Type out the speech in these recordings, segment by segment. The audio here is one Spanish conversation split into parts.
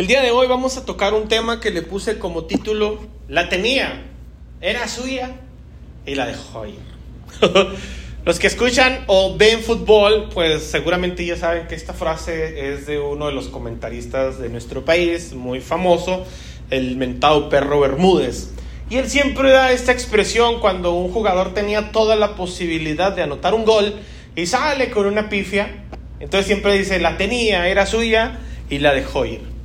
El día de hoy vamos a tocar un tema que le puse como título La tenía, era suya y la dejó ir. Los que escuchan o ven fútbol, pues seguramente ya saben que esta frase es de uno de los comentaristas de nuestro país, muy famoso, el mentado perro Bermúdez. Y él siempre da esta expresión cuando un jugador tenía toda la posibilidad de anotar un gol y sale con una pifia. Entonces siempre dice, la tenía, era suya y la dejó ir.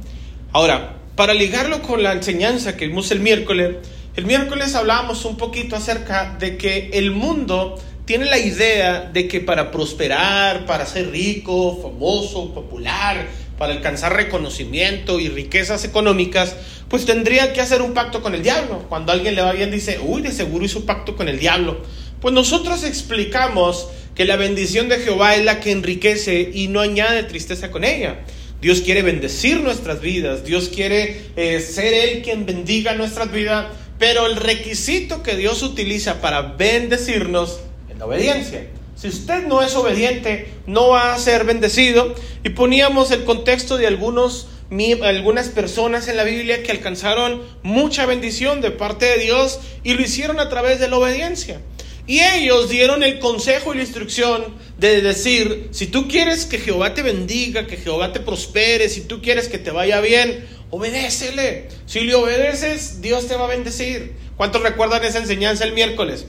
Ahora, para ligarlo con la enseñanza que vimos el miércoles, el miércoles hablábamos un poquito acerca de que el mundo tiene la idea de que para prosperar, para ser rico, famoso, popular, para alcanzar reconocimiento y riquezas económicas, pues tendría que hacer un pacto con el diablo. Cuando alguien le va bien dice, uy, de seguro hizo pacto con el diablo. Pues nosotros explicamos que la bendición de Jehová es la que enriquece y no añade tristeza con ella. Dios quiere bendecir nuestras vidas, Dios quiere eh, ser Él quien bendiga nuestras vidas, pero el requisito que Dios utiliza para bendecirnos la obediencia. Si usted no es obediente, no va a ser bendecido. Y poníamos el contexto de algunos, algunas personas en la Biblia que alcanzaron mucha bendición de parte de Dios y lo hicieron a través de la obediencia. Y ellos dieron el consejo y la instrucción de decir, si tú quieres que Jehová te bendiga, que Jehová te prospere, si tú quieres que te vaya bien, obedécele. Si le obedeces, Dios te va a bendecir. ¿Cuántos recuerdan esa enseñanza el miércoles?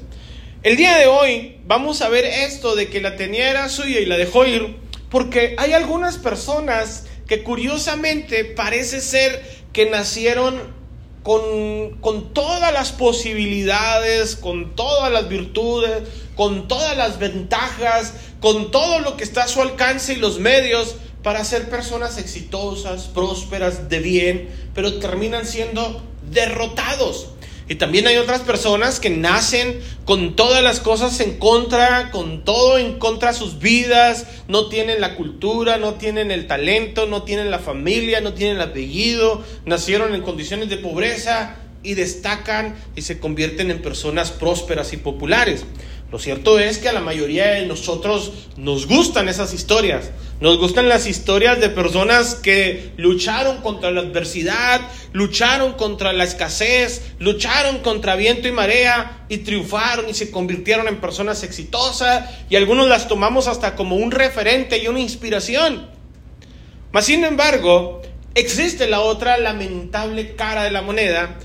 El día de hoy vamos a ver esto de que la tenía era suya y la dejó ir, porque hay algunas personas que curiosamente parece ser que nacieron con, con, todas las posibilidades, con todas las virtudes, con todas las ventajas, con todo lo que está a su alcance y los medios para ser personas exitosas, prósperas, de bien, pero terminan siendo derrotados. Y también hay otras personas que nacen con todas las cosas en contra, con todo en contra de sus vidas, no tienen la cultura, no tienen el talento, no tienen la familia, no tienen el apellido, nacieron en condiciones de pobreza y destacan y se convierten en personas prósperas y populares. Lo cierto es que a la mayoría de nosotros nos gustan esas historias. Nos gustan las historias de personas que lucharon contra la adversidad, lucharon contra la escasez, lucharon contra viento y marea y triunfaron y se convirtieron en personas exitosas y algunos las tomamos hasta como un referente y una inspiración. Mas sin embargo, existe la otra lamentable cara de la moneda,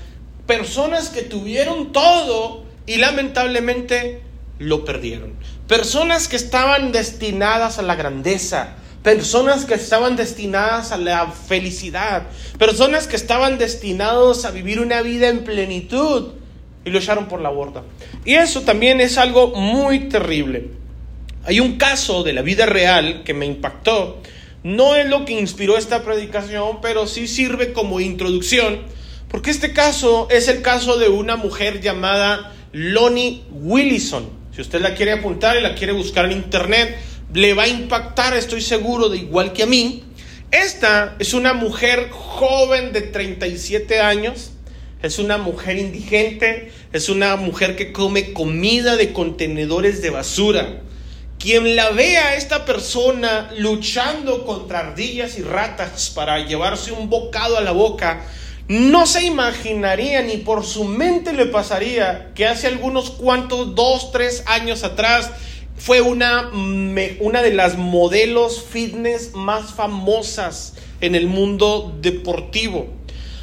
personas que tuvieron todo y lamentablemente lo perdieron. Personas que estaban destinadas a la grandeza, personas que estaban destinadas a la felicidad, personas que estaban destinados a vivir una vida en plenitud y lo echaron por la borda. Y eso también es algo muy terrible. Hay un caso de la vida real que me impactó. No es lo que inspiró esta predicación, pero sí sirve como introducción, porque este caso es el caso de una mujer llamada Lonnie Willison. Si usted la quiere apuntar y la quiere buscar en internet, le va a impactar, estoy seguro, de igual que a mí. Esta es una mujer joven de 37 años, es una mujer indigente, es una mujer que come comida de contenedores de basura. Quien la vea a esta persona luchando contra ardillas y ratas para llevarse un bocado a la boca, no se imaginaría ni por su mente le pasaría que hace algunos cuantos, dos, tres años atrás, fue una, una de las modelos fitness más famosas en el mundo deportivo.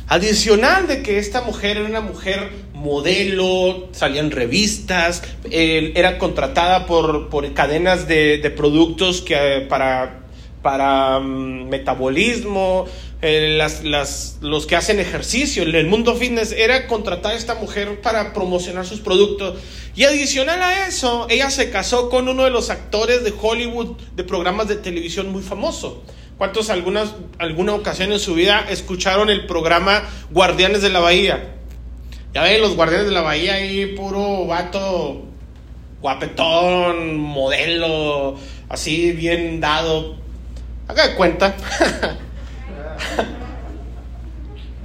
Adicional de que esta mujer era una mujer modelo, salía en revistas, era contratada por, por cadenas de, de, productos que, para, para mm, metabolismo, eh, las, las, los que hacen ejercicio, el mundo fitness, era contratar a esta mujer para promocionar sus productos. Y adicional a eso, ella se casó con uno de los actores de Hollywood de programas de televisión muy famoso. ¿Cuántos algunas, alguna ocasión en su vida escucharon el programa Guardianes de la Bahía? Ya ven, los Guardianes de la Bahía ahí, puro vato, guapetón, modelo, así bien dado. Haga de cuenta.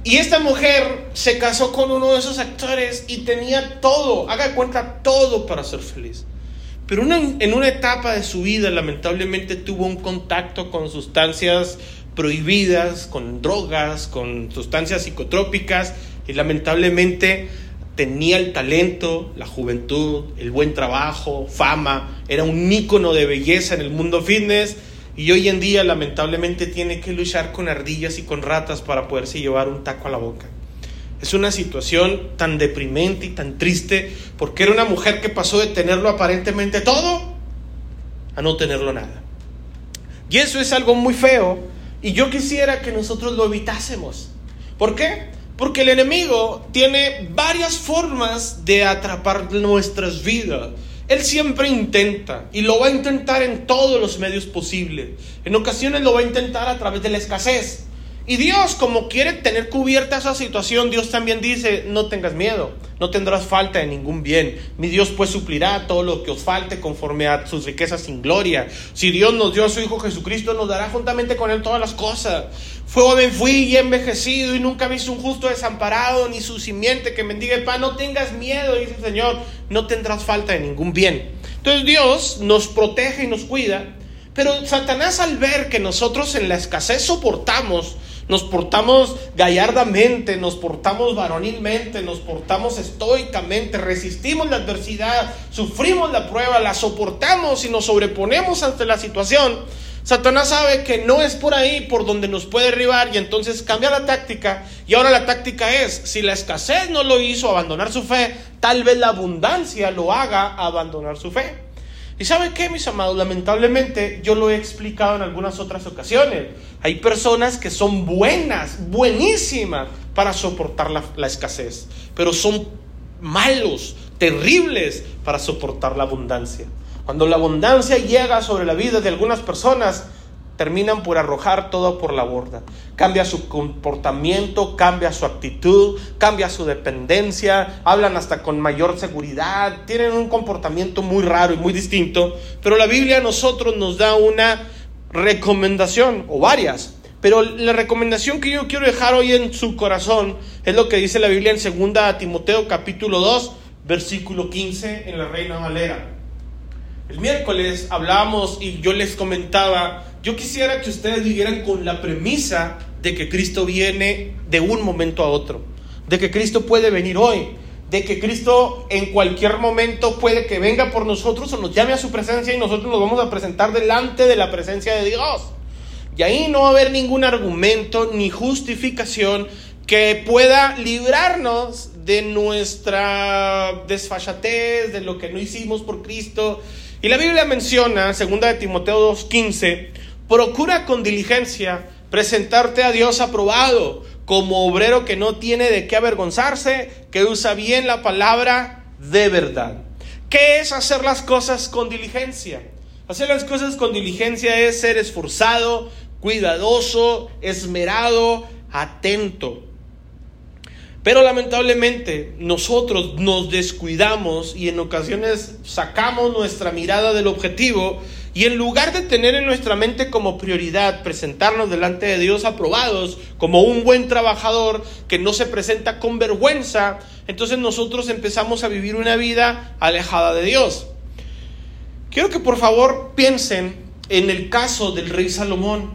Y esta mujer se casó con uno de esos actores y tenía todo, haga cuenta, todo para ser feliz. Pero en una etapa de su vida lamentablemente tuvo un contacto con sustancias prohibidas, con drogas, con sustancias psicotrópicas y lamentablemente tenía el talento, la juventud, el buen trabajo, fama, era un ícono de belleza en el mundo fitness y hoy en día lamentablemente tiene que luchar con ardillas y con ratas para poderse llevar un taco a la boca. Es una situación tan deprimente y tan triste porque era una mujer que pasó de tenerlo aparentemente todo a no tenerlo nada. Y eso es algo muy feo y yo quisiera que nosotros lo evitásemos. ¿Por qué? Porque el enemigo tiene varias formas de atrapar nuestras vidas. Él siempre intenta y lo va a intentar en todos los medios posibles. En ocasiones lo va a intentar a través de la escasez. Y Dios, como quiere tener cubierta esa situación, Dios también dice, no tengas miedo, no tendrás falta de ningún bien. Mi Dios pues suplirá todo lo que os falte conforme a sus riquezas sin gloria. Si Dios nos dio a su Hijo Jesucristo, nos dará juntamente con Él todas las cosas. Fue joven fui y envejecido y nunca visto un justo desamparado ni su simiente que mendiga el pan. No tengas miedo, dice el Señor, no tendrás falta de ningún bien. Entonces Dios nos protege y nos cuida. Pero Satanás al ver que nosotros en la escasez soportamos, nos portamos gallardamente, nos portamos varonilmente, nos portamos estoicamente, resistimos la adversidad, sufrimos la prueba, la soportamos y nos sobreponemos ante la situación. Satanás sabe que no es por ahí por donde nos puede derribar y entonces cambia la táctica y ahora la táctica es, si la escasez no lo hizo abandonar su fe, tal vez la abundancia lo haga abandonar su fe. ¿Y sabe qué, mis amados? Lamentablemente, yo lo he explicado en algunas otras ocasiones. Hay personas que son buenas, buenísimas para soportar la, la, escasez, pero son malos, terribles para soportar la abundancia. Cuando la abundancia llega sobre la vida de algunas personas, terminan por arrojar todo por la borda. Cambia su comportamiento, cambia su actitud, cambia su dependencia, hablan hasta con mayor seguridad, tienen un comportamiento muy raro y muy distinto, pero la Biblia a nosotros nos da una recomendación, o varias, pero la recomendación que yo quiero dejar hoy en su corazón es lo que dice la Biblia en 2 Timoteo capítulo 2, versículo 15 en la Reina Valera. El miércoles hablábamos y yo les comentaba yo quisiera que ustedes vivieran con la premisa de que Cristo viene de un momento a otro, de que Cristo puede venir hoy, de que Cristo en cualquier momento puede que venga por nosotros o nos llame a su presencia y nosotros nos vamos a presentar delante de la presencia de Dios. Y ahí no va a haber ningún argumento ni justificación que pueda librarnos de nuestra desfachatez, de lo que no hicimos por Cristo. Y la Biblia menciona, segunda de Timoteo 2.15, Procura con diligencia presentarte a Dios aprobado como obrero que no tiene de qué avergonzarse, que usa bien la palabra de verdad. ¿Qué es hacer las cosas con diligencia? Hacer las cosas con diligencia es ser esforzado, cuidadoso, esmerado, atento. Pero lamentablemente nosotros nos descuidamos y en ocasiones sacamos nuestra mirada del objetivo y en lugar de tener en nuestra mente como prioridad presentarnos delante de Dios aprobados como un buen trabajador que no se presenta con vergüenza, entonces nosotros empezamos a vivir una vida alejada de Dios. Quiero que por favor piensen en el caso del rey Salomón,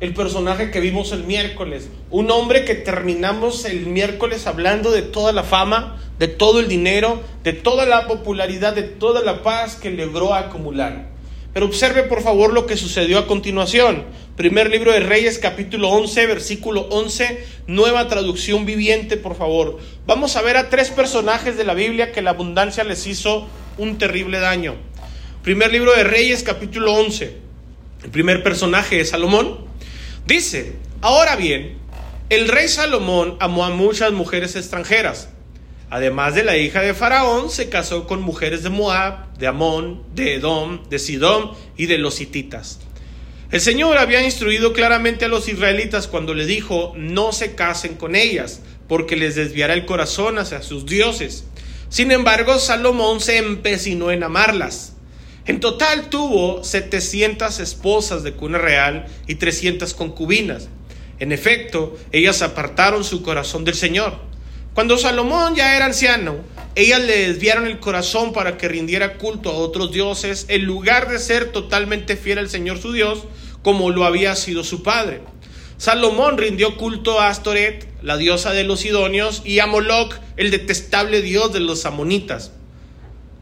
el personaje que vimos el miércoles, un hombre que terminamos el miércoles hablando de toda la fama, de todo el dinero, de toda la popularidad, de toda la paz que logró acumular. Pero observe por favor lo que sucedió a continuación. Primer libro de Reyes capítulo 11, versículo 11, nueva traducción viviente, por favor. Vamos a ver a tres personajes de la Biblia que la abundancia les hizo un terrible daño. Primer libro de Reyes capítulo 11. El primer personaje es Salomón. Dice, ahora bien, el rey Salomón amó a muchas mujeres extranjeras Además de la hija de Faraón, se casó con mujeres de Moab, de Amón, de Edom, de Sidón y de los hititas. El Señor había instruido claramente a los israelitas cuando le dijo, no se casen con ellas, porque les desviará el corazón hacia sus dioses. Sin embargo, Salomón se empecinó en amarlas. En total tuvo 700 esposas de cuna real y 300 concubinas. En efecto, ellas apartaron su corazón del Señor. Cuando Salomón ya era anciano, ellas le desviaron el corazón para que rindiera culto a otros dioses, en lugar de ser totalmente fiel al Señor su Dios, como lo había sido su padre. Salomón rindió culto a Astoret, la diosa de los Sidonios, y a Moloch, el detestable dios de los amonitas.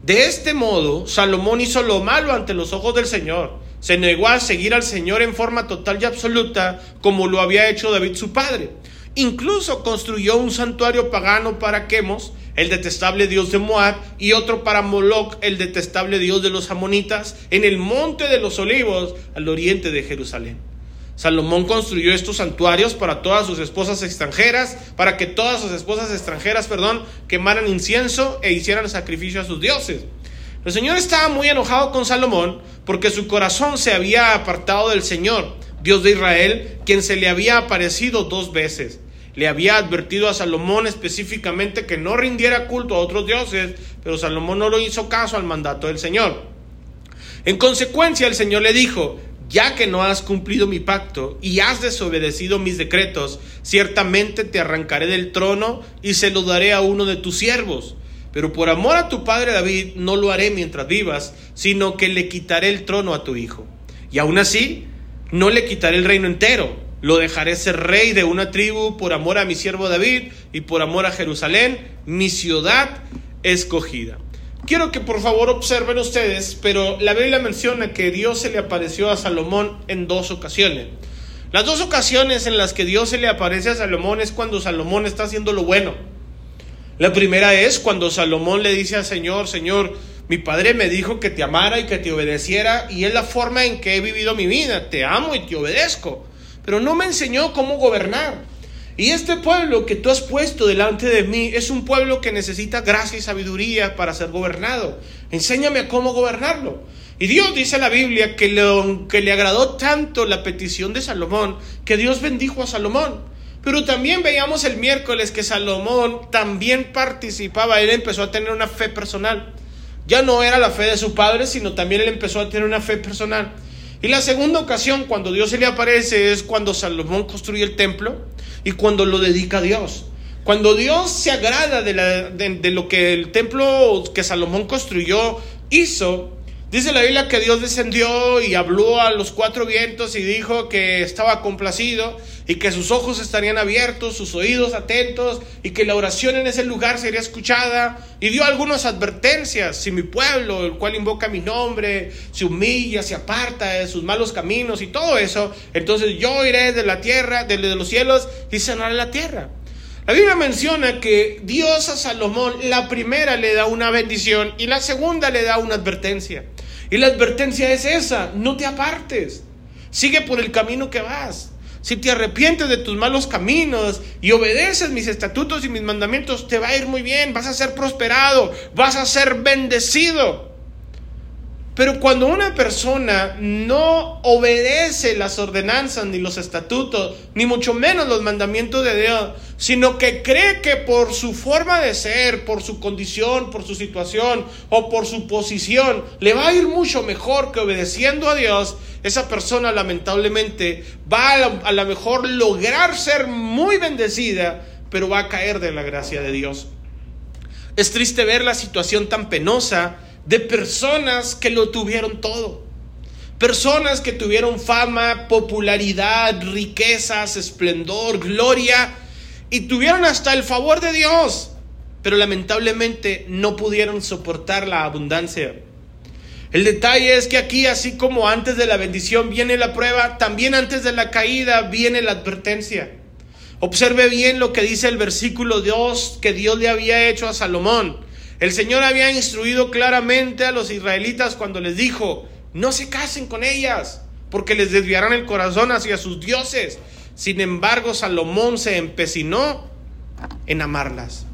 De este modo, Salomón hizo lo malo ante los ojos del Señor. Se negó a seguir al Señor en forma total y absoluta, como lo había hecho David su padre. Incluso construyó un santuario pagano para Quemos, el detestable dios de Moab, y otro para Moloch, el detestable dios de los amonitas, en el monte de los olivos, al oriente de Jerusalén. Salomón construyó estos santuarios para todas sus esposas extranjeras, para que todas sus esposas extranjeras, perdón, quemaran incienso e hicieran sacrificio a sus dioses. El Señor estaba muy enojado con Salomón porque su corazón se había apartado del Señor, Dios de Israel, quien se le había aparecido dos veces. Le había advertido a Salomón específicamente que no rindiera culto a otros dioses, pero Salomón no lo hizo caso al mandato del Señor. En consecuencia, el Señor le dijo, ya que no has cumplido mi pacto y has desobedecido mis decretos, ciertamente te arrancaré del trono y se lo daré a uno de tus siervos. Pero por amor a tu padre David no lo haré mientras vivas, sino que le quitaré el trono a tu hijo. Y aún así, no le quitaré el reino entero, lo dejaré ser rey de una tribu por amor a mi siervo David y por amor a Jerusalén, mi ciudad escogida. Quiero que por favor observen ustedes, pero la Biblia menciona que Dios se le apareció a Salomón en dos ocasiones. Las dos ocasiones en las que Dios se le aparece a Salomón es cuando Salomón está haciendo lo bueno. La primera es cuando Salomón le dice al Señor, Señor, mi padre me dijo que te amara y que te obedeciera y es la forma en que he vivido mi vida. Te amo y te obedezco. Pero no me enseñó cómo gobernar. Y este pueblo que tú has puesto delante de mí es un pueblo que necesita gracia y sabiduría para ser gobernado. Enséñame cómo gobernarlo. Y Dios dice en la Biblia que le, que le agradó tanto la petición de Salomón que Dios bendijo a Salomón. Pero también veíamos el miércoles que Salomón también participaba, él empezó a tener una fe personal. Ya no era la fe de su padre, sino también él empezó a tener una fe personal. Y la segunda ocasión, cuando Dios se le aparece, es cuando Salomón construye el templo y cuando lo dedica a Dios. Cuando Dios se agrada de, de, lo que el templo que Salomón construyó hizo, Dice la Biblia que Dios descendió y habló a los cuatro vientos y dijo que estaba complacido y que sus ojos estarían abiertos, sus oídos atentos y que la oración en ese lugar sería escuchada y dio algunas advertencias. Si mi pueblo, el cual invoca mi nombre, se humilla, se aparta de sus malos caminos y todo eso, entonces yo iré de la tierra, de los cielos y sanaré la tierra. La Biblia menciona que Dios a Salomón la primera le da una bendición y la segunda le da una advertencia. Y la advertencia es esa, no te apartes, sigue por el camino que vas. Si te arrepientes de tus malos caminos y obedeces mis estatutos y mis mandamientos, te va a ir muy bien, vas a ser prosperado, vas a ser bendecido. Pero cuando una persona no obedece las ordenanzas ni los estatutos, ni mucho menos los mandamientos de Dios, sino que cree que por su forma de ser, por su condición, por su situación o por su posición, le va a ir mucho mejor que obedeciendo a Dios, esa persona lamentablemente va a lo mejor lograr ser muy bendecida, pero va a caer de la gracia de Dios. Es triste ver la situación tan penosa de personas que lo tuvieron todo. Personas que tuvieron fama, popularidad, riquezas, esplendor, gloria y tuvieron hasta el favor de Dios, pero lamentablemente no pudieron soportar la abundancia. El detalle es que aquí, así como antes de la bendición viene la prueba, también antes de la caída viene la advertencia. Observe bien lo que dice el versículo 2 que Dios le había hecho a Salomón. El Señor había instruido claramente a los israelitas cuando les dijo, no se casen con ellas, porque les desviarán el corazón hacia sus dioses. Sin embargo, Salomón se empecinó en amarlas.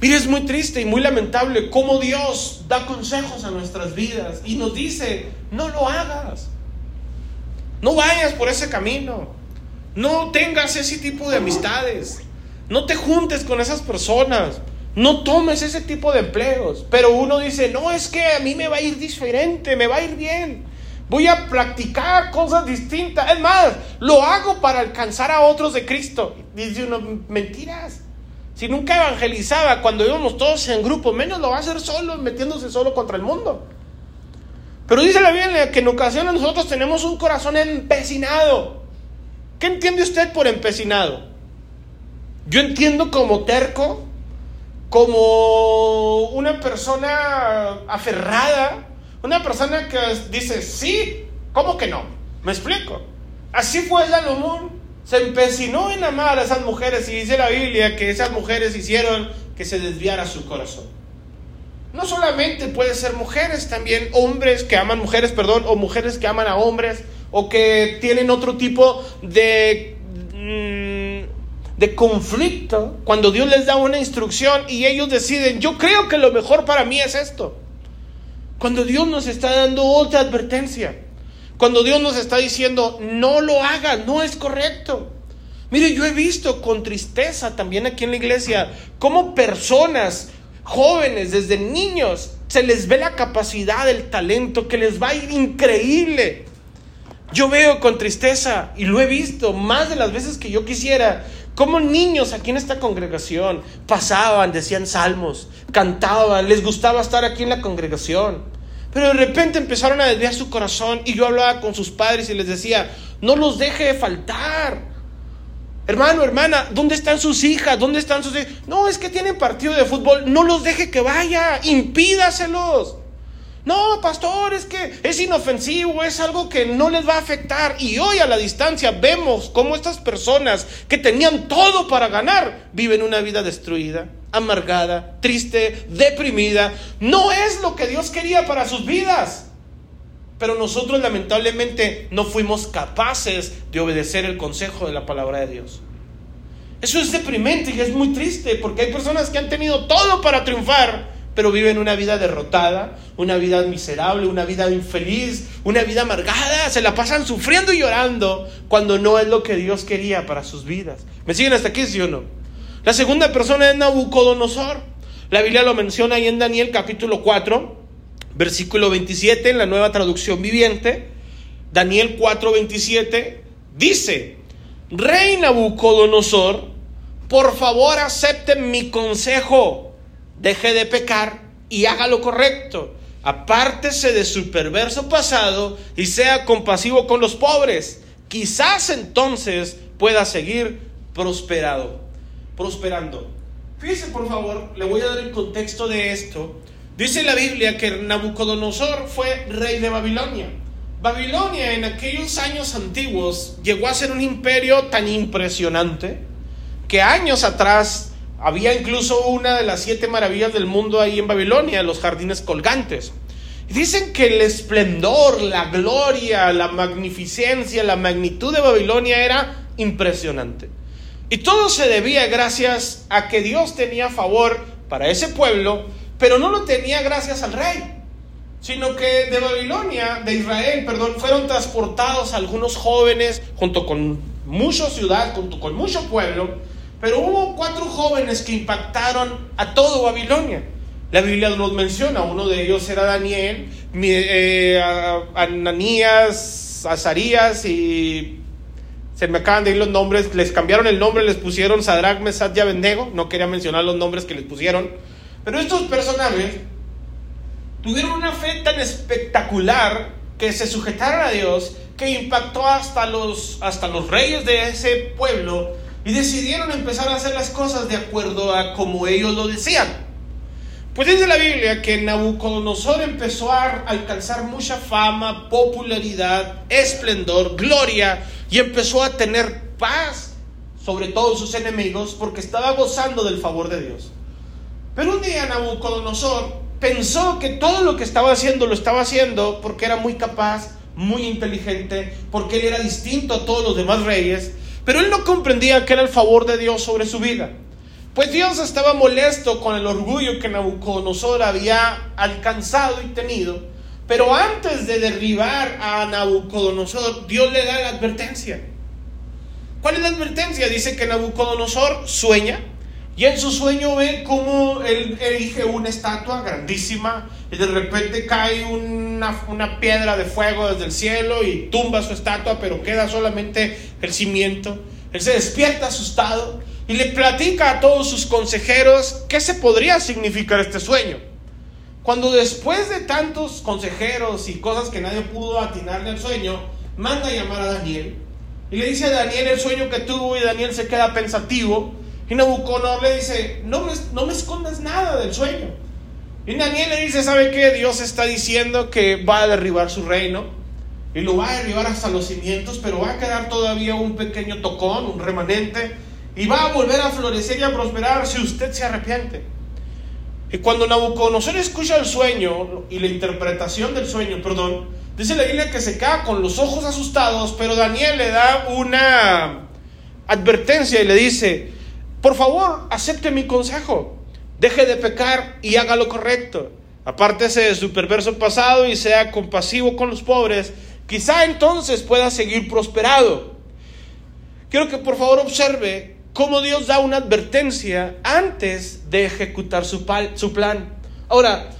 Mire, es muy triste y muy lamentable cómo Dios da consejos a nuestras vidas y nos dice, no lo hagas. No vayas por ese camino. No tengas ese tipo de amistades. No te juntes con esas personas. No tomes ese tipo de empleos. Pero uno dice, no, es que a mí me va a ir diferente, me va a ir bien. Voy a practicar cosas distintas. Es más, lo hago para alcanzar a otros de Cristo. Dice uno, mentiras. Si nunca evangelizaba cuando íbamos todos en grupo, menos lo va a hacer solo, metiéndose solo contra el mundo. Pero dice la Biblia que en ocasiones nosotros tenemos un corazón empecinado ¿Qué entiende usted por empecinado? Yo entiendo como terco, como una persona aferrada, una persona que dice, sí, ¿cómo que no? ¿Me explico? Así fue Salomón. Se empecinó en amar a esas mujeres y dice la Biblia que esas mujeres hicieron que se desviara su corazón. No solamente puede ser mujeres, también hombres que aman mujeres, perdón, o mujeres que aman a hombres, o que tienen otro tipo de de conflicto cuando Dios les da una instrucción y ellos deciden, yo creo que lo mejor para mí es esto. Cuando Dios nos está dando otra advertencia, cuando Dios nos está diciendo, no lo hagas, no es correcto. Mire, yo he visto con tristeza también aquí en la iglesia cómo personas jóvenes, desde niños, se les ve la capacidad, el talento, que les va a ir increíble. Yo veo con tristeza, y lo he visto más de las veces que yo quisiera, como niños aquí en esta congregación pasaban, decían salmos, cantaban, les gustaba estar aquí en la congregación. Pero de repente empezaron a desviar su corazón y yo hablaba con sus padres y les decía, no los deje de faltar. Hermano, hermana, ¿dónde están sus hijas? ¿Dónde están sus hijas? No, es que tienen partido de fútbol. No los deje que vaya. Impídaselos. No, pastor, es que es inofensivo, es algo que no les va a afectar. Y hoy a la distancia vemos cómo estas personas que tenían todo para ganar viven una vida destruida, amargada, triste, deprimida. No es lo que Dios quería para sus vidas. Pero nosotros lamentablemente no fuimos capaces de obedecer el consejo de la palabra de Dios. Eso es deprimente y es muy triste porque hay personas que han tenido todo para triunfar pero viven una vida derrotada, una vida miserable, una vida infeliz, una vida amargada, se la pasan sufriendo y llorando cuando no es lo que Dios quería para sus vidas. ¿Me siguen hasta aquí, sí o no? La segunda persona es Nabucodonosor. La Biblia lo menciona ahí en Daniel capítulo 4, versículo 27, en la nueva traducción viviente. Daniel 4, 27 dice, Rey Nabucodonosor, por favor acepten mi consejo deje de pecar y haga lo correcto. Apártese de su perverso pasado y sea compasivo con los pobres. Quizás entonces pueda seguir prosperado, prosperando. Fíjese, por favor, le voy a dar el contexto de esto. Dice la Biblia que Nabucodonosor fue rey de Babilonia. Babilonia en aquellos años antiguos llegó a ser un imperio tan impresionante que años atrás había incluso una de las siete maravillas del mundo ahí en Babilonia, los jardines colgantes. dicen que el esplendor, la gloria, la magnificencia, la magnitud de Babilonia era impresionante. Y todo se debía gracias a que Dios tenía favor para ese pueblo, pero no lo tenía gracias al rey, sino que de Babilonia, de Israel, perdón, fueron transportados algunos jóvenes junto con mucha ciudad, junto con mucho pueblo, pero hubo cuatro jóvenes que impactaron a todo Babilonia. La Biblia los menciona, uno de ellos era Daniel, eh, Ananías, Azarías y se me acaban de ir los nombres, les cambiaron el nombre, les pusieron Sadrach, Mesach y Abednego, no quería mencionar los nombres que les pusieron, pero estos personajes tuvieron una fe tan espectacular que se sujetaron a Dios que impactó hasta los, hasta los reyes de ese pueblo y decidieron empezar a hacer las cosas de acuerdo a como ellos lo decían. Pues dice la Biblia que Nabucodonosor empezó a alcanzar mucha fama, popularidad, esplendor, gloria y empezó a tener paz sobre todos sus enemigos porque estaba gozando del favor de Dios. Pero un día Nabucodonosor pensó que todo lo que estaba haciendo lo estaba haciendo porque era muy capaz, muy inteligente, porque él era distinto a todos los demás reyes pero él no comprendía que era el favor de Dios sobre su vida. Pues Dios estaba molesto con el orgullo que Nabucodonosor había alcanzado y tenido. Pero antes de derribar a Nabucodonosor, Dios le da la advertencia. ¿Cuál es la advertencia? Dice que Nabucodonosor sueña y en su sueño ve cómo él erige una estatua grandísima y de repente cae una, una, piedra de fuego desde el cielo y tumba su estatua, pero queda solamente el cimiento. Él se despierta asustado y le platica a todos sus consejeros qué se podría significar este sueño. Cuando después de tantos consejeros y cosas que nadie pudo atinarle al sueño, manda a llamar a Daniel y le dice a Daniel el sueño que tuvo y Daniel se queda pensativo. Y Nabucodonosor le dice, no me, no me escondas nada del sueño. Y Daniel le dice, ¿sabe qué? Dios está diciendo que va a derribar su reino y lo va a derribar hasta los cimientos, pero va a quedar todavía un pequeño tocón, un remanente, y va a volver a florecer y a prosperar si usted se arrepiente. Y cuando Nabucodonosor escucha el sueño y la interpretación del sueño, perdón, dice la Biblia que se queda con los ojos asustados, pero Daniel le da una advertencia y le dice, por favor, acepte mi consejo, deje de pecar y haga lo correcto. Apártese de su perverso pasado y sea compasivo con los pobres, quizá entonces pueda seguir prosperado. Quiero que por favor observe cómo Dios da una advertencia antes de ejecutar su, su plan. Ahora,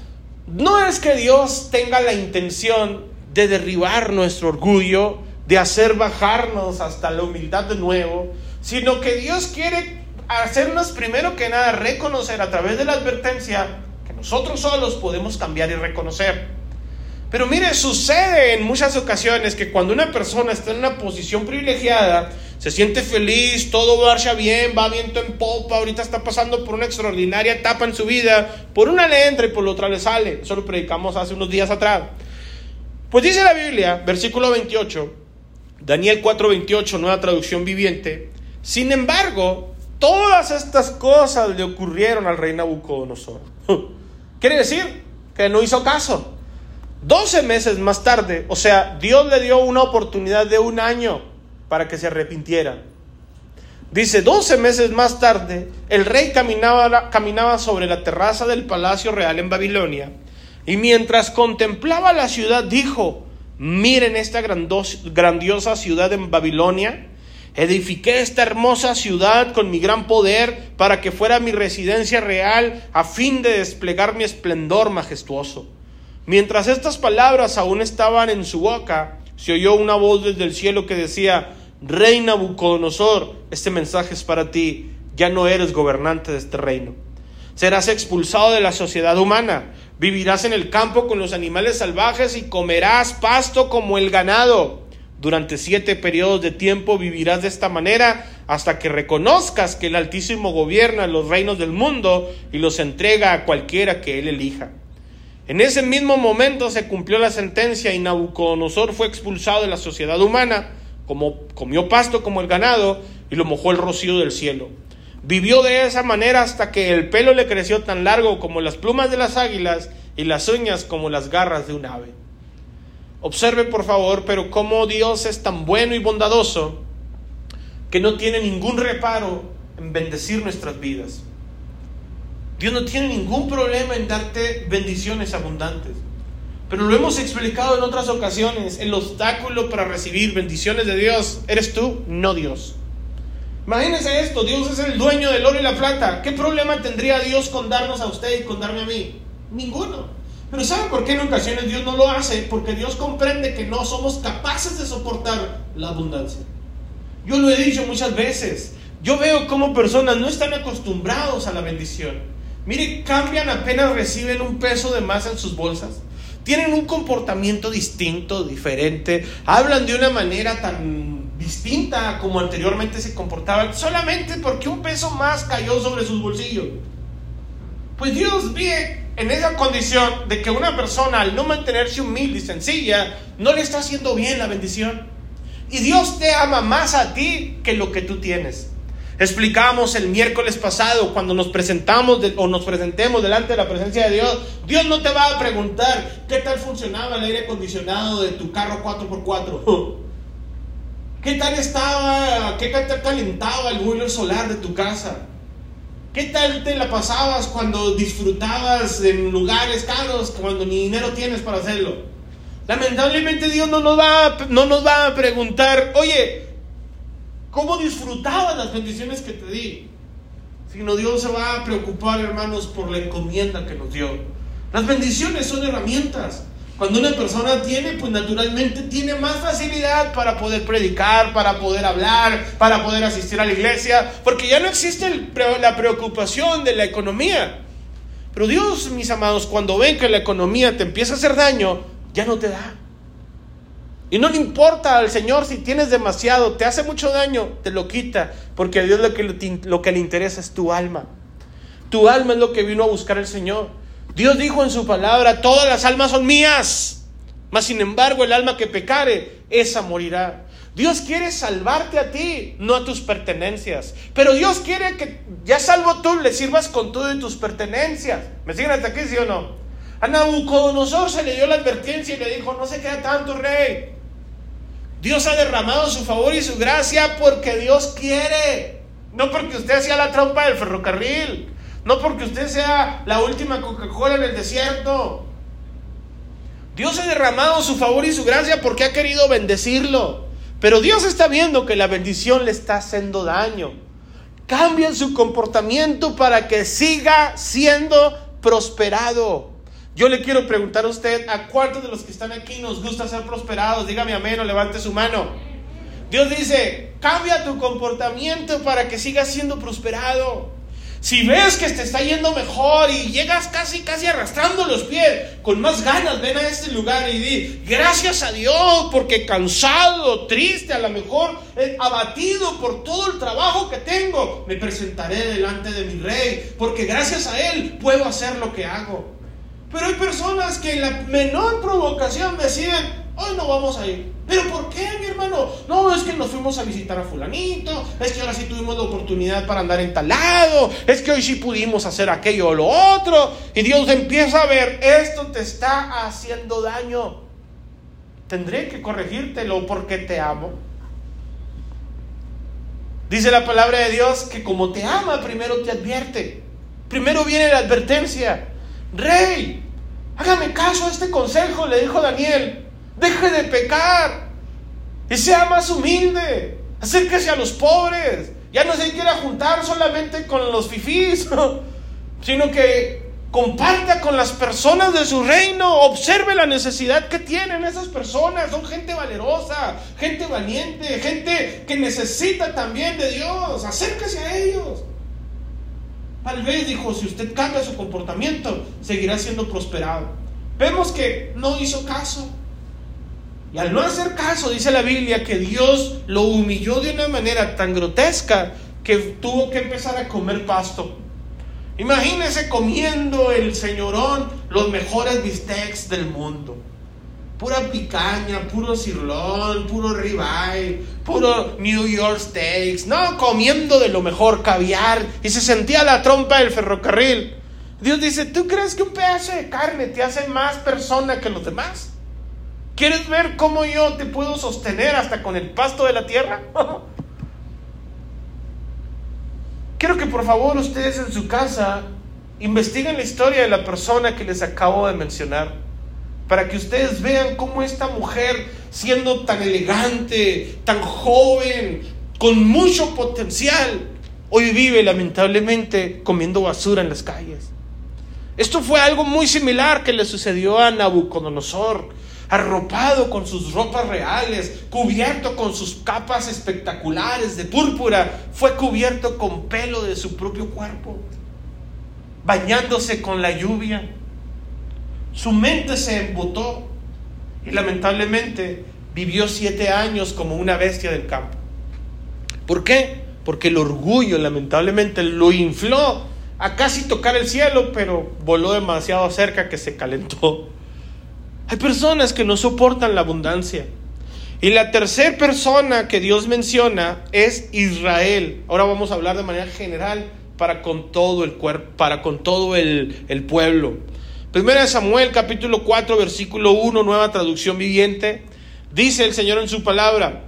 no es que Dios tenga la intención de derribar nuestro orgullo, de hacer bajarnos hasta la humildad de nuevo, sino que Dios quiere hacernos primero que nada reconocer a través de la advertencia que nosotros solos podemos cambiar y reconocer. Pero mire, sucede en muchas ocasiones que cuando una persona está en una posición privilegiada, se siente feliz, todo marcha bien, va viento en popa, ahorita está pasando por una extraordinaria etapa en su vida, por una le entra y por la otra le sale. Eso lo predicamos hace unos días atrás. Pues dice la Biblia, versículo 28, Daniel 4:28, nueva traducción viviente. Sin embargo, todas estas cosas le ocurrieron al rey Nabucodonosor. Quiere decir que no hizo caso. 12 meses más tarde, o sea, Dios le dio una oportunidad de un año para que se arrepintiera. Dice, 12 meses más tarde, el rey caminaba, caminaba sobre la terraza del palacio real en Babilonia y mientras contemplaba la ciudad dijo, miren esta grandiosa ciudad en Babilonia. Edifiqué esta hermosa ciudad con mi gran poder para que fuera mi residencia real a fin de desplegar mi esplendor majestuoso. Mientras estas palabras aún estaban en su boca, se oyó una voz desde el cielo que decía, Reina Nabucodonosor, este mensaje es para ti, ya no eres gobernante de este reino. Serás expulsado de la sociedad humana, vivirás en el campo con los animales salvajes y comerás pasto como el ganado. Durante siete periodos de tiempo vivirás de esta manera hasta que reconozcas que el Altísimo gobierna los reinos del mundo y los entrega a cualquiera que él elija. En ese mismo momento se cumplió la sentencia y Nabucodonosor fue expulsado de la sociedad humana, como comió pasto como el ganado y lo mojó el rocío del cielo. Vivió de esa manera hasta que el pelo le creció tan largo como las plumas de las águilas y las uñas como las garras de un ave. Observe por favor, pero cómo Dios es tan bueno y bondadoso que no tiene ningún reparo en bendecir nuestras vidas. Dios no tiene ningún problema en darte bendiciones abundantes. Pero lo hemos explicado en otras ocasiones. El obstáculo para recibir bendiciones de Dios eres tú, no Dios. Imagínense esto, Dios es el dueño del oro y la plata. ¿Qué problema tendría Dios con darnos a usted y con darme a mí? Ninguno. Pero ¿saben por qué en ocasiones Dios no lo hace? Porque Dios comprende que no somos capaces de soportar la abundancia. Yo lo he dicho muchas veces. Yo veo cómo personas no están acostumbrados a la bendición. Mire, cambian apenas reciben un peso de más en sus bolsas. Tienen un comportamiento distinto, diferente. Hablan de una manera tan distinta como anteriormente se comportaban, solamente porque un peso más cayó sobre sus bolsillos. Pues Dios ve en esa condición de que una persona al no mantenerse humilde y sencilla, no le está haciendo bien la bendición. Y Dios te ama más a ti que lo que tú tienes. Explicamos el miércoles pasado cuando nos presentamos o nos presentemos delante de la presencia de Dios. Dios no te va a preguntar qué tal funcionaba el aire acondicionado de tu carro 4x4. ¿Qué tal estaba, qué tal calentaba el boiler solar de tu casa? ¿Qué tal te la pasabas cuando disfrutabas en lugares caros cuando ni dinero tienes para hacerlo? Lamentablemente Dios no nos va no nos va a preguntar, oye, cómo disfrutabas las bendiciones que te di. Sino Dios se va a preocupar, hermanos, por la encomienda que nos dio. Las bendiciones son herramientas. Cuando una persona tiene, pues naturalmente tiene más facilidad para poder predicar, para poder hablar, para poder asistir a la iglesia, porque ya no existe la preocupación de la economía. Pero Dios, mis amados, cuando ven que la economía te empieza a hacer daño, ya no te da. Y no le importa al Señor si tienes demasiado, te hace mucho daño, te lo quita, porque a Dios lo que, lo que le interesa es tu alma. Tu alma es lo que vino a buscar el Señor. Dios dijo en su palabra, todas las almas son mías, mas sin embargo el alma que pecare, esa morirá. Dios quiere salvarte a ti, no a tus pertenencias. Pero Dios quiere que ya salvo tú, le sirvas con todo y tus pertenencias. ¿Me siguen hasta aquí, sí o no? A Nabucodonosor se le dio la advertencia y le dijo, no se queda tanto, rey. Dios ha derramado su favor y su gracia porque Dios quiere. No porque usted sea la trompa del ferrocarril. No porque usted sea la última Coca-Cola en el desierto. Dios ha derramado su favor y su gracia porque ha querido bendecirlo. Pero Dios está viendo que la bendición le está haciendo daño. Cambia su comportamiento para que siga siendo prosperado. Yo le quiero preguntar a usted, ¿a cuántos de los que están aquí nos gusta ser prosperados? Dígame amén o levante su mano. Dios dice, cambia tu comportamiento para que sigas siendo prosperado. Si ves que te está yendo mejor y llegas casi, casi arrastrando los pies, con más ganas ven a este lugar y di, gracias a Dios, porque cansado, triste, a lo mejor eh, abatido por todo el trabajo que tengo, me presentaré delante de mi rey, porque gracias a él puedo hacer lo que hago. Pero hay personas que en la menor provocación deciden, hoy no vamos a ir. ¿Pero por qué, mi hermano? No, es que nos fuimos a visitar a fulanito, es que ahora sí tuvimos la oportunidad para andar en tal lado, es que hoy sí pudimos hacer aquello o lo otro. Y Dios empieza a ver, esto te está haciendo daño. Tendré que corregírtelo porque te amo. Dice la palabra de Dios que como te ama, primero te advierte. Primero viene la advertencia. Rey, hágame caso a este consejo, le dijo Daniel. Deje de pecar y sea más humilde. Acérquese a los pobres. Ya no se quiera juntar solamente con los fifís, sino que comparta con las personas de su reino. Observe la necesidad que tienen esas personas. Son gente valerosa, gente valiente, gente que necesita también de Dios. Acérquese a ellos. Tal vez, dijo, si usted cambia su comportamiento, seguirá siendo prosperado. Vemos que no hizo caso. Y al no hacer caso, dice la Biblia que Dios lo humilló de una manera tan grotesca que tuvo que empezar a comer pasto. Imagínese comiendo el señorón los mejores bistecs del mundo. Pura picaña, puro cirlón, puro ribeye, puro New York steaks. No, comiendo de lo mejor, caviar. Y se sentía la trompa del ferrocarril. Dios dice, ¿tú crees que un pedazo de carne te hace más persona que los demás? ¿Quieres ver cómo yo te puedo sostener hasta con el pasto de la tierra? Quiero que por favor ustedes en su casa investiguen la historia de la persona que les acabo de mencionar, para que ustedes vean cómo esta mujer, siendo tan elegante, tan joven, con mucho potencial, hoy vive lamentablemente comiendo basura en las calles. Esto fue algo muy similar que le sucedió a Nabucodonosor arropado con sus ropas reales, cubierto con sus capas espectaculares de púrpura, fue cubierto con pelo de su propio cuerpo, bañándose con la lluvia. Su mente se embotó y lamentablemente vivió siete años como una bestia del campo. ¿Por qué? Porque el orgullo lamentablemente lo infló a casi tocar el cielo, pero voló demasiado cerca que se calentó. Hay personas que no soportan la abundancia. Y la tercera persona que Dios menciona es Israel. Ahora vamos a hablar de manera general para con todo el cuerpo, para con todo el, el pueblo. Primera de Samuel, capítulo 4, versículo 1, nueva traducción viviente. Dice el Señor en su palabra.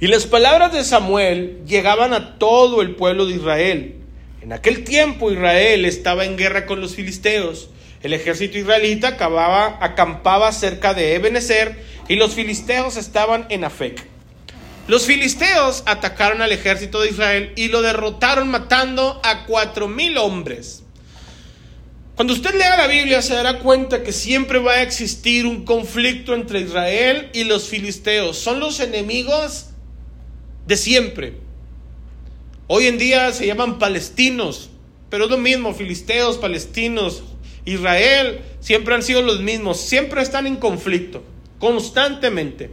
Y las palabras de Samuel llegaban a todo el pueblo de Israel. En aquel tiempo Israel estaba en guerra con los filisteos el ejército israelita acababa, acampaba cerca de Ebenezer y los filisteos estaban en Afec. Los filisteos atacaron al ejército de Israel y lo derrotaron matando a cuatro mil hombres. Cuando usted lea la Biblia se dará cuenta que siempre va a existir un conflicto entre Israel y los filisteos. Son los enemigos de siempre. Hoy en día se llaman palestinos, pero es lo mismo, filisteos, palestinos, Israel siempre han sido los mismos, siempre están en conflicto constantemente.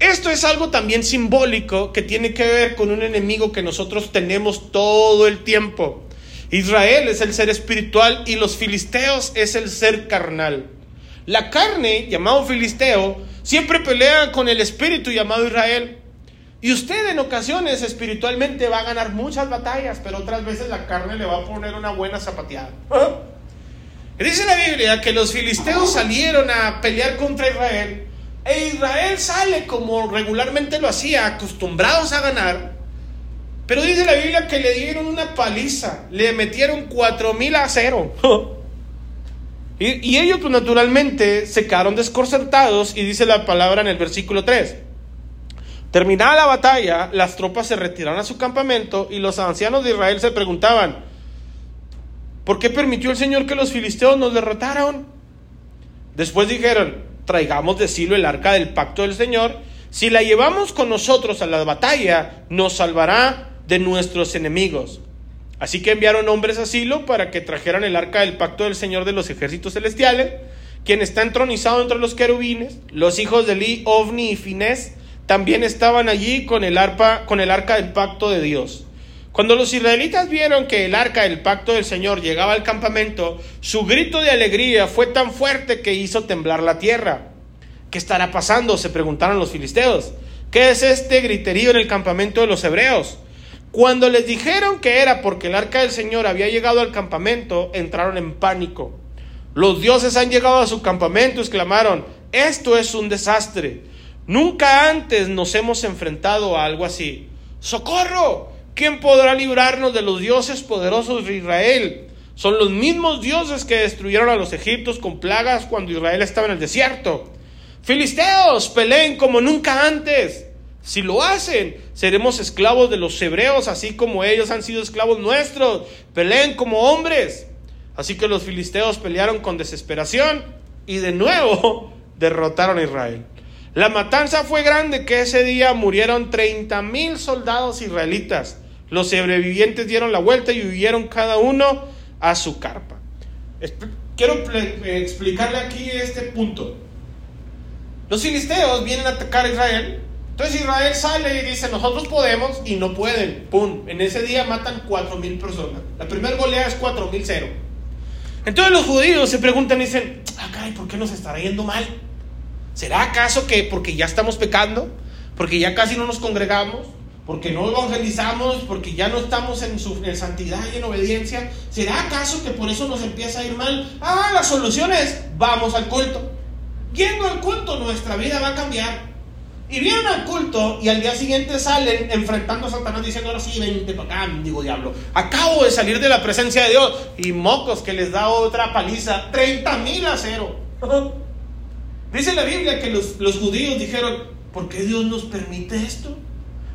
Esto es algo también simbólico que tiene que ver con un enemigo que nosotros tenemos todo el tiempo. Israel es el ser espiritual y los filisteos es el ser carnal. La carne, llamado filisteo, siempre pelea con el espíritu llamado Israel. Y usted en ocasiones espiritualmente va a ganar muchas batallas, pero otras veces la carne le va a poner una buena zapateada. Dice la Biblia que los filisteos salieron a pelear contra Israel e Israel sale como regularmente lo hacía, acostumbrados a ganar. Pero dice la Biblia que le dieron una paliza, le metieron cuatro mil a cero. y, ellos pues naturalmente se quedaron desconcertados y dice la palabra en el versículo 3. Terminada la batalla, las tropas se retiraron a su campamento y los ancianos de Israel se preguntaban, ¿por qué permitió el Señor que los filisteos nos derrotaron? Después dijeron, traigamos de Silo el arca del pacto del Señor. Si la llevamos con nosotros a la batalla, nos salvará de nuestros enemigos. Así que enviaron hombres a Silo para que trajeran el arca del pacto del Señor de los ejércitos celestiales, quien está entronizado entre los querubines. Los hijos de Li, Ovni y Finés también estaban allí con el, arpa, con el arca del pacto de Dios. Cuando los israelitas vieron que el arca del pacto del Señor llegaba al campamento, su grito de alegría fue tan fuerte que hizo temblar la tierra. ¿Qué estará pasando? se preguntaron los filisteos. ¿Qué es este griterío en el campamento de los hebreos? Cuando les dijeron que era porque el arca del Señor había llegado al campamento, entraron en pánico. Los dioses han llegado a su campamento, exclamaron, esto es un desastre. Nunca antes nos hemos enfrentado a algo así. ¡Socorro! ¿Quién podrá librarnos de los dioses poderosos de Israel? Son los mismos dioses que destruyeron a los egipcios con plagas cuando Israel estaba en el desierto. Filisteos, peleen como nunca antes. Si lo hacen, seremos esclavos de los hebreos, así como ellos han sido esclavos nuestros. Peleen como hombres. Así que los filisteos pelearon con desesperación y de nuevo derrotaron a Israel. La matanza fue grande que ese día murieron 30 mil soldados israelitas. Los sobrevivientes dieron la vuelta y huyeron cada uno a su carpa. Quiero explicarle aquí este punto. Los filisteos vienen a atacar a Israel. Entonces Israel sale y dice, nosotros podemos y no pueden. ¡Pum! En ese día matan cuatro mil personas. La primera goleada es cuatro mil cero. Entonces los judíos se preguntan y dicen, ah, caray, ¿por qué nos estará yendo mal? ¿Será acaso que porque ya estamos pecando? ¿Porque ya casi no nos congregamos? porque no evangelizamos, porque ya no estamos en, su, santidad y en obediencia. ¿Será acaso que por eso nos empieza a ir mal? Ah, la solución es, vamos al culto. Yendo al culto, nuestra vida va a cambiar. Y vienen al culto y al día siguiente salen enfrentando a Satanás diciendo, ahora sí, vente para acá, digo diablo. Acabo de salir de la presencia de Dios. Y mocos que les da otra paliza, 30 mil a cero. Dice la Biblia que los, los judíos dijeron, ¿por qué Dios nos permite esto?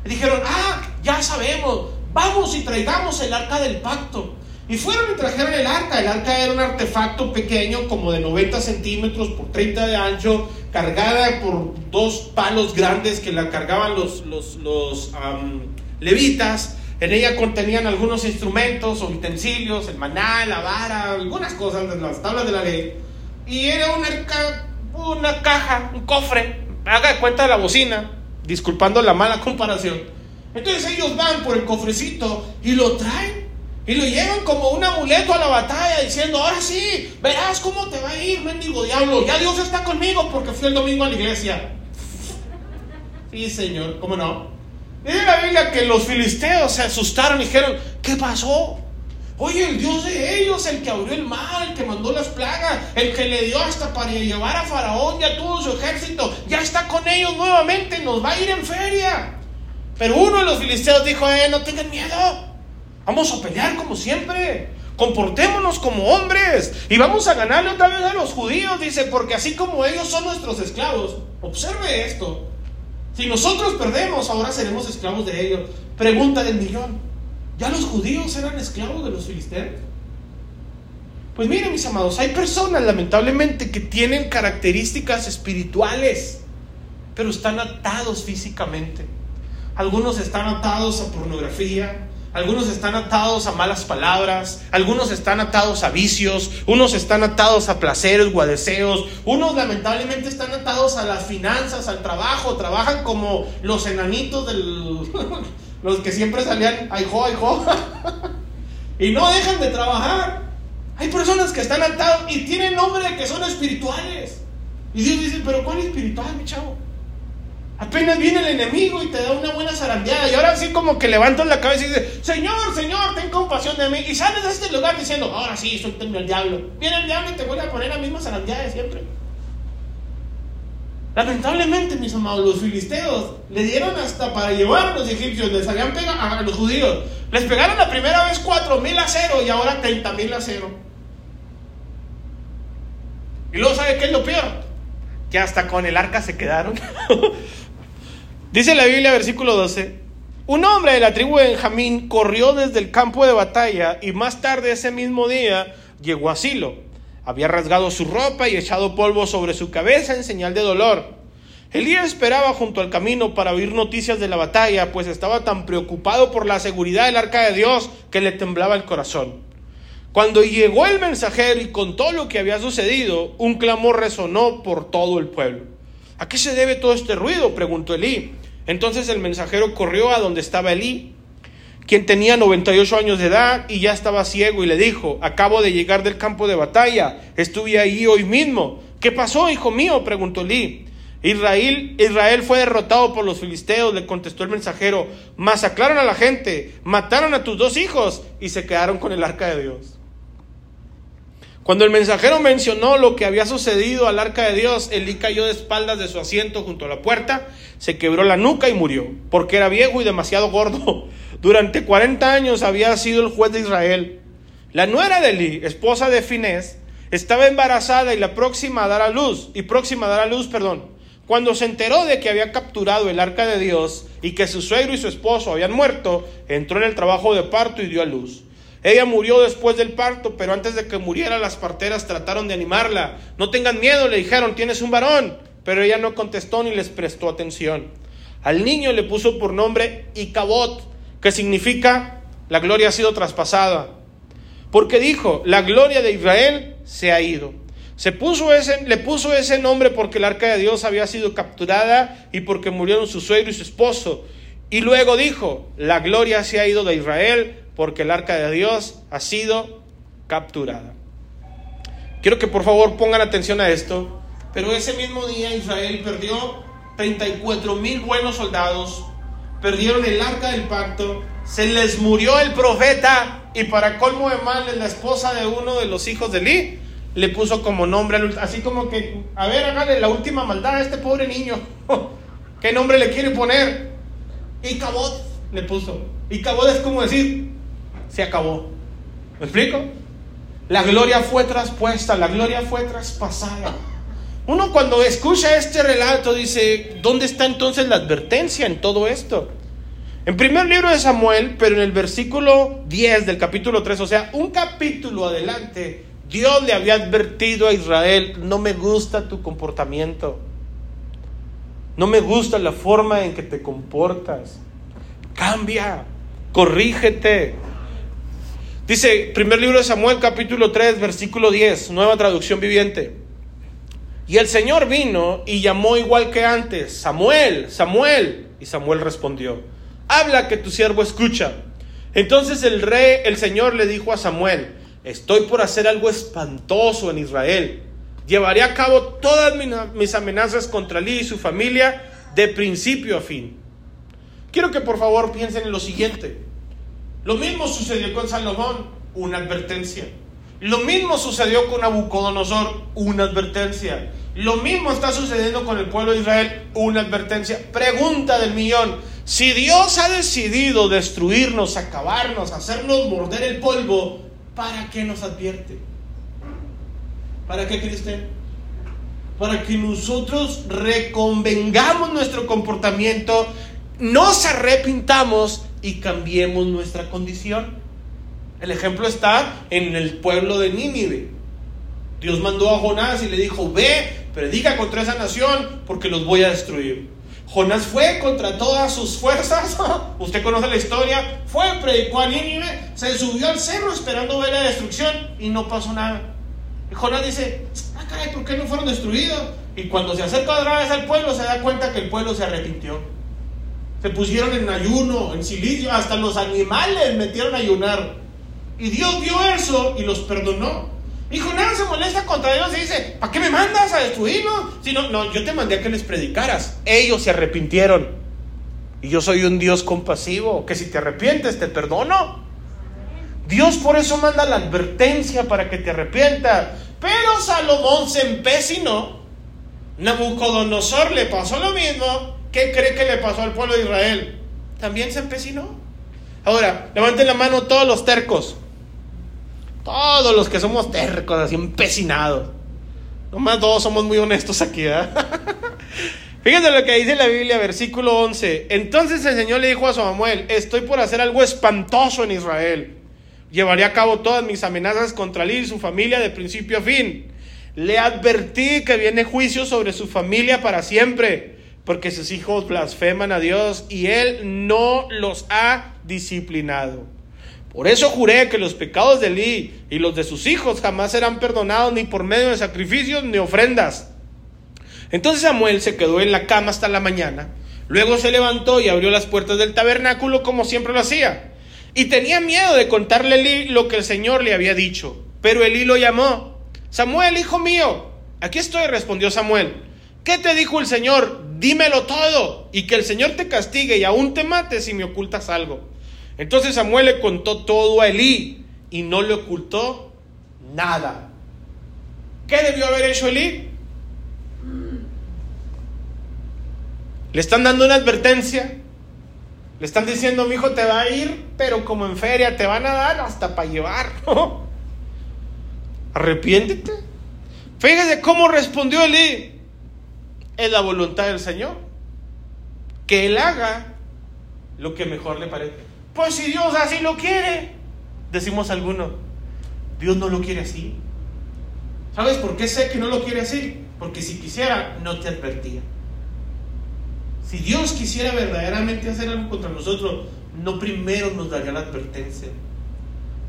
Dijeron, ah, ya sabemos, vamos y traigamos el arca del pacto. Y fueron y trajeron el arca. El arca era un artefacto pequeño, como de 90 centímetros por 30 de ancho, cargada por dos palos grandes que la cargaban los, los, los levitas. En ella contenían algunos instrumentos o utensilios, el maná, la vara, algunas cosas de las tablas de la ley. Y era una, una caja, un cofre, haga de cuenta de la bocina, disculpando la mala comparación. Entonces ellos van por el cofrecito y lo traen y lo llevan como un amuleto a la batalla diciendo, ahora sí, verás cómo te va a ir, mendigo diablo, ya Dios está conmigo porque fui el domingo a la iglesia. Sí, Señor, ¿cómo no? Dice la Biblia que los filisteos se asustaron y dijeron, ¿qué pasó? Oye, el Dios de ellos, el que abrió el mar, el que mandó las plagas, el que le dio hasta para llevar a Faraón y a todo su ejército, ya está con ellos nuevamente, nos va a ir en feria. Pero uno de los filisteos dijo, eh, no tengan miedo, vamos a pelear como siempre, comportémonos como hombres y vamos a ganarle otra vez a los judíos, dice, porque así como ellos son nuestros esclavos, observe esto, si nosotros perdemos, ahora seremos esclavos de ellos. Pregunta del millón. ¿Ya los judíos eran esclavos de los filisteos? Pues miren mis amados, hay personas lamentablemente que tienen características espirituales, pero están atados físicamente. Algunos están atados a pornografía, algunos están atados a malas palabras, algunos están atados a vicios, unos están atados a placeres o a deseos, unos lamentablemente están atados a las finanzas, al trabajo, trabajan como los enanitos del... los que siempre salían, ay jo, ay jo, y no dejan de trabajar. Hay personas que están atados y tienen nombre de que son espirituales. Y Dios dice, pero ¿cuál espiritual, mi chavo? Apenas viene el enemigo y te da una buena zarandeada. Y ahora así como que levantas la cabeza y dices, Señor, Señor, ten compasión de mí. Y sales de este lugar diciendo, ahora sí, suéltame al diablo. Viene el diablo y te vuelve a poner la misma zarandeada de siempre. Lamentablemente, mis amados, los filisteos le dieron hasta para llevar a los egipcios, les habían pegado a los judíos. Les pegaron la primera vez cuatro mil a cero y ahora 30 mil a cero. Y luego, ¿sabe qué es lo peor? Que hasta con el arca se quedaron. Dice la Biblia, versículo 12, un hombre de la tribu de Benjamín corrió desde el campo de batalla y más tarde ese mismo día llegó a Silo. Había rasgado su ropa y echado polvo sobre su cabeza en señal de dolor. Elías esperaba junto al camino para oír noticias de la batalla, pues estaba tan preocupado por la seguridad del arca de Dios que le temblaba el corazón. Cuando llegó el mensajero y contó lo que había sucedido, un clamor resonó por todo el pueblo. ¿A qué se debe todo este ruido? preguntó Elí. Entonces el mensajero corrió a donde estaba Elí, quien tenía 98 años de edad y ya estaba ciego, y le dijo, acabo de llegar del campo de batalla, estuve ahí hoy mismo. ¿Qué pasó, hijo mío? preguntó Elí. Israel, Israel fue derrotado por los filisteos, le contestó el mensajero, masacraron a la gente, mataron a tus dos hijos y se quedaron con el arca de Dios. Cuando el mensajero mencionó lo que había sucedido al arca de Dios, Elí cayó de espaldas de su asiento junto a la puerta, se quebró la nuca y murió, porque era viejo y demasiado gordo. Durante 40 años había sido el juez de Israel. La nuera de Elí, esposa de Finés, estaba embarazada y la próxima a dar a luz, y próxima a dar a luz, perdón. Cuando se enteró de que había capturado el arca de Dios y que su suegro y su esposo habían muerto, entró en el trabajo de parto y dio a luz. Ella murió después del parto, pero antes de que muriera las parteras trataron de animarla. No tengan miedo, le dijeron, tienes un varón. Pero ella no contestó ni les prestó atención. Al niño le puso por nombre Icabot, que significa la gloria ha sido traspasada. Porque dijo, la gloria de Israel se ha ido. Se puso ese, le puso ese nombre porque el arca de Dios había sido capturada y porque murieron su suegro y su esposo. Y luego dijo, la gloria se ha ido de Israel porque el arca de Dios ha sido capturada. Quiero que por favor pongan atención a esto. Pero ese mismo día Israel perdió 34 mil buenos soldados, perdieron el arca del pacto, se les murió el profeta y para colmo de males la esposa de uno de los hijos de Lee le puso como nombre, así como que, a ver, hágale la última maldad a este pobre niño. ¿Qué nombre le quiere poner? Y Cabot le puso. Y Cabot es como decir, se acabó. ¿Me explico? La gloria fue traspuesta, la gloria fue traspasada. Uno cuando escucha este relato dice, ¿dónde está entonces la advertencia en todo esto? En primer libro de Samuel, pero en el versículo 10 del capítulo 3, o sea, un capítulo adelante, Dios le había advertido a Israel, no me gusta tu comportamiento, no me gusta la forma en que te comportas, cambia, corrígete, Dice, primer libro de Samuel, capítulo 3, versículo 10, nueva traducción viviente. Y el Señor vino y llamó igual que antes, Samuel, Samuel. Y Samuel respondió, habla que tu siervo escucha. Entonces el rey, el Señor le dijo a Samuel, estoy por hacer algo espantoso en Israel. Llevaré a cabo todas mis amenazas contra Lee y su familia de principio a fin. Quiero que por favor piensen en lo siguiente. Lo mismo sucedió con Salomón, una advertencia. Lo mismo sucedió con Nabucodonosor, una advertencia. Lo mismo está sucediendo con el pueblo de Israel, una advertencia. Pregunta del millón. Si Dios ha decidido destruirnos, acabarnos, hacernos morder el polvo, ¿para qué nos advierte? ¿Para qué, Cristian? Para que nosotros reconvengamos nuestro comportamiento, nos arrepintamos y cambiemos nuestra condición. El ejemplo está en el pueblo de Nínive. Dios mandó a Jonás y le dijo, ve, predica contra esa nación porque los voy a destruir. Jonás fue contra todas sus fuerzas. Usted conoce la historia. Fue, predicó a Nínive, se subió al cerro esperando ver la destrucción y no pasó nada. Y Jonás dice: Ah, ¿por qué no fueron destruidos? Y cuando se acerca otra vez al pueblo, se da cuenta que el pueblo se arrepintió. Se pusieron en ayuno, en silicio, hasta los animales metieron a ayunar. Y Dios vio eso y los perdonó. Y Jonás se molesta contra Dios y dice, ¿para qué me mandas a destruirnos? Si no, no, yo te mandé a que les predicaras. Ellos se arrepintieron. Y yo soy un Dios compasivo, que si te arrepientes te perdono. Dios por eso manda la advertencia para que te arrepientas. Pero Salomón se empecinó. Nabucodonosor le pasó lo mismo. ¿Qué cree que le pasó al pueblo de Israel? También se empecinó. Ahora, levanten la mano todos los tercos. Todos los que somos tercos, así empecinados. Nomás todos somos muy honestos aquí, ¿eh? Fíjense lo que dice la Biblia, versículo 11. Entonces el Señor le dijo a Samuel, estoy por hacer algo espantoso en Israel. Llevaré a cabo todas mis amenazas contra él y su familia de principio a fin. Le advertí que viene juicio sobre su familia para siempre, porque sus hijos blasfeman a Dios y él no los ha disciplinado. Por eso juré que los pecados de Eli y los de sus hijos jamás serán perdonados ni por medio de sacrificios ni ofrendas. Entonces Samuel se quedó en la cama hasta la mañana. Luego se levantó y abrió las puertas del tabernáculo como siempre lo hacía. Y tenía miedo de contarle a Eli lo que el Señor le había dicho. Pero Eli lo llamó. Samuel, hijo mío. Aquí estoy, respondió Samuel. ¿Qué te dijo el Señor? Dímelo todo. Y que el Señor te castigue y aún te mate si me ocultas algo. Entonces Samuel le contó todo a Elí y no le ocultó nada. ¿Qué debió haber hecho Elí? Le están dando una advertencia. Le están diciendo, mi hijo te va a ir, pero como en feria, te van a dar hasta para llevar. Arrepiéntete. Fíjese cómo respondió Elí. Es la voluntad del Señor. Que él haga lo que mejor le parece. Pues si Dios así lo quiere, decimos algunos, Dios no lo quiere así. ¿Sabes por qué sé que no lo quiere así? Porque si quisiera, no te advertía. Si Dios quisiera verdaderamente hacer algo contra nosotros, no primero nos daría la advertencia.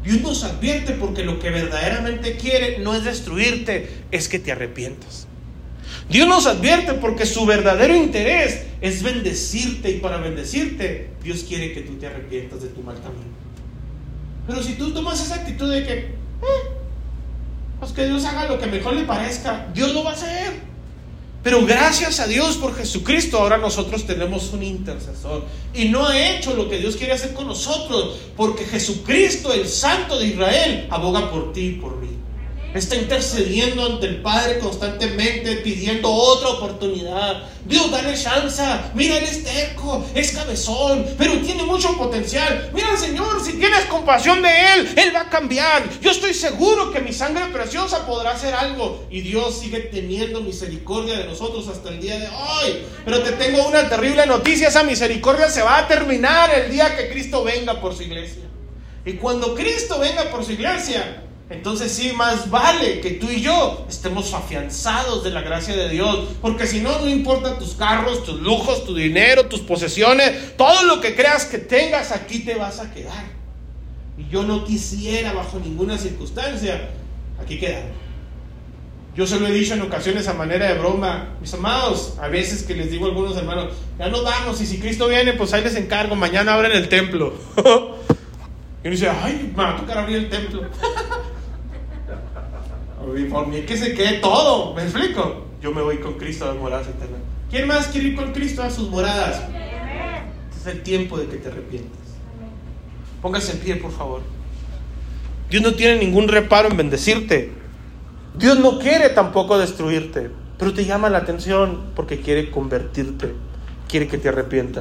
Dios nos advierte porque lo que verdaderamente quiere no es destruirte, es que te arrepientas. Dios nos advierte porque su verdadero interés es bendecirte y para bendecirte Dios quiere que tú te arrepientas de tu mal camino. Pero si tú tomas esa actitud de que, eh, pues que Dios haga lo que mejor le parezca, Dios lo va a hacer. Pero gracias a Dios por Jesucristo ahora nosotros tenemos un intercesor. Y no ha hecho lo que Dios quiere hacer con nosotros, porque Jesucristo, el Santo de Israel, aboga por ti y por mí está intercediendo ante el Padre constantemente, pidiendo otra oportunidad. Dios, dale chance. Mira, él es terco, es cabezón, pero tiene mucho potencial. Mira, Señor, si tienes compasión de él, él va a cambiar. Yo estoy seguro que mi sangre preciosa podrá hacer algo. Y Dios sigue teniendo misericordia de nosotros hasta el día de hoy. Pero te tengo una terrible noticia: esa misericordia se va a terminar el día que Cristo venga por su iglesia. Y cuando Cristo venga por su iglesia, entonces sí, más vale que tú y yo estemos afianzados de la gracia de Dios, porque si no, no importa tus carros, tus lujos, tu dinero, tus posesiones, todo lo que creas que tengas aquí te vas a quedar. Y yo no quisiera bajo ninguna circunstancia aquí quedar. Yo se lo he dicho en ocasiones a manera de broma, mis amados, a veces que les digo a algunos hermanos, ya nos vamos y si Cristo viene, pues ahí les encargo, mañana abren el templo. y uno dice, ay, me va a tocar abrir el templo. Y por mí que se quede todo, ¿me explico? Yo me voy con Cristo a las moradas eternas. ¿Quién más quiere ir con Cristo a sus moradas? Este es el tiempo de que te arrepientas. Póngase en pie, por favor. Dios no tiene ningún reparo en bendecirte. Dios no quiere tampoco destruirte, pero te llama la atención porque quiere convertirte, quiere que te arrepientas.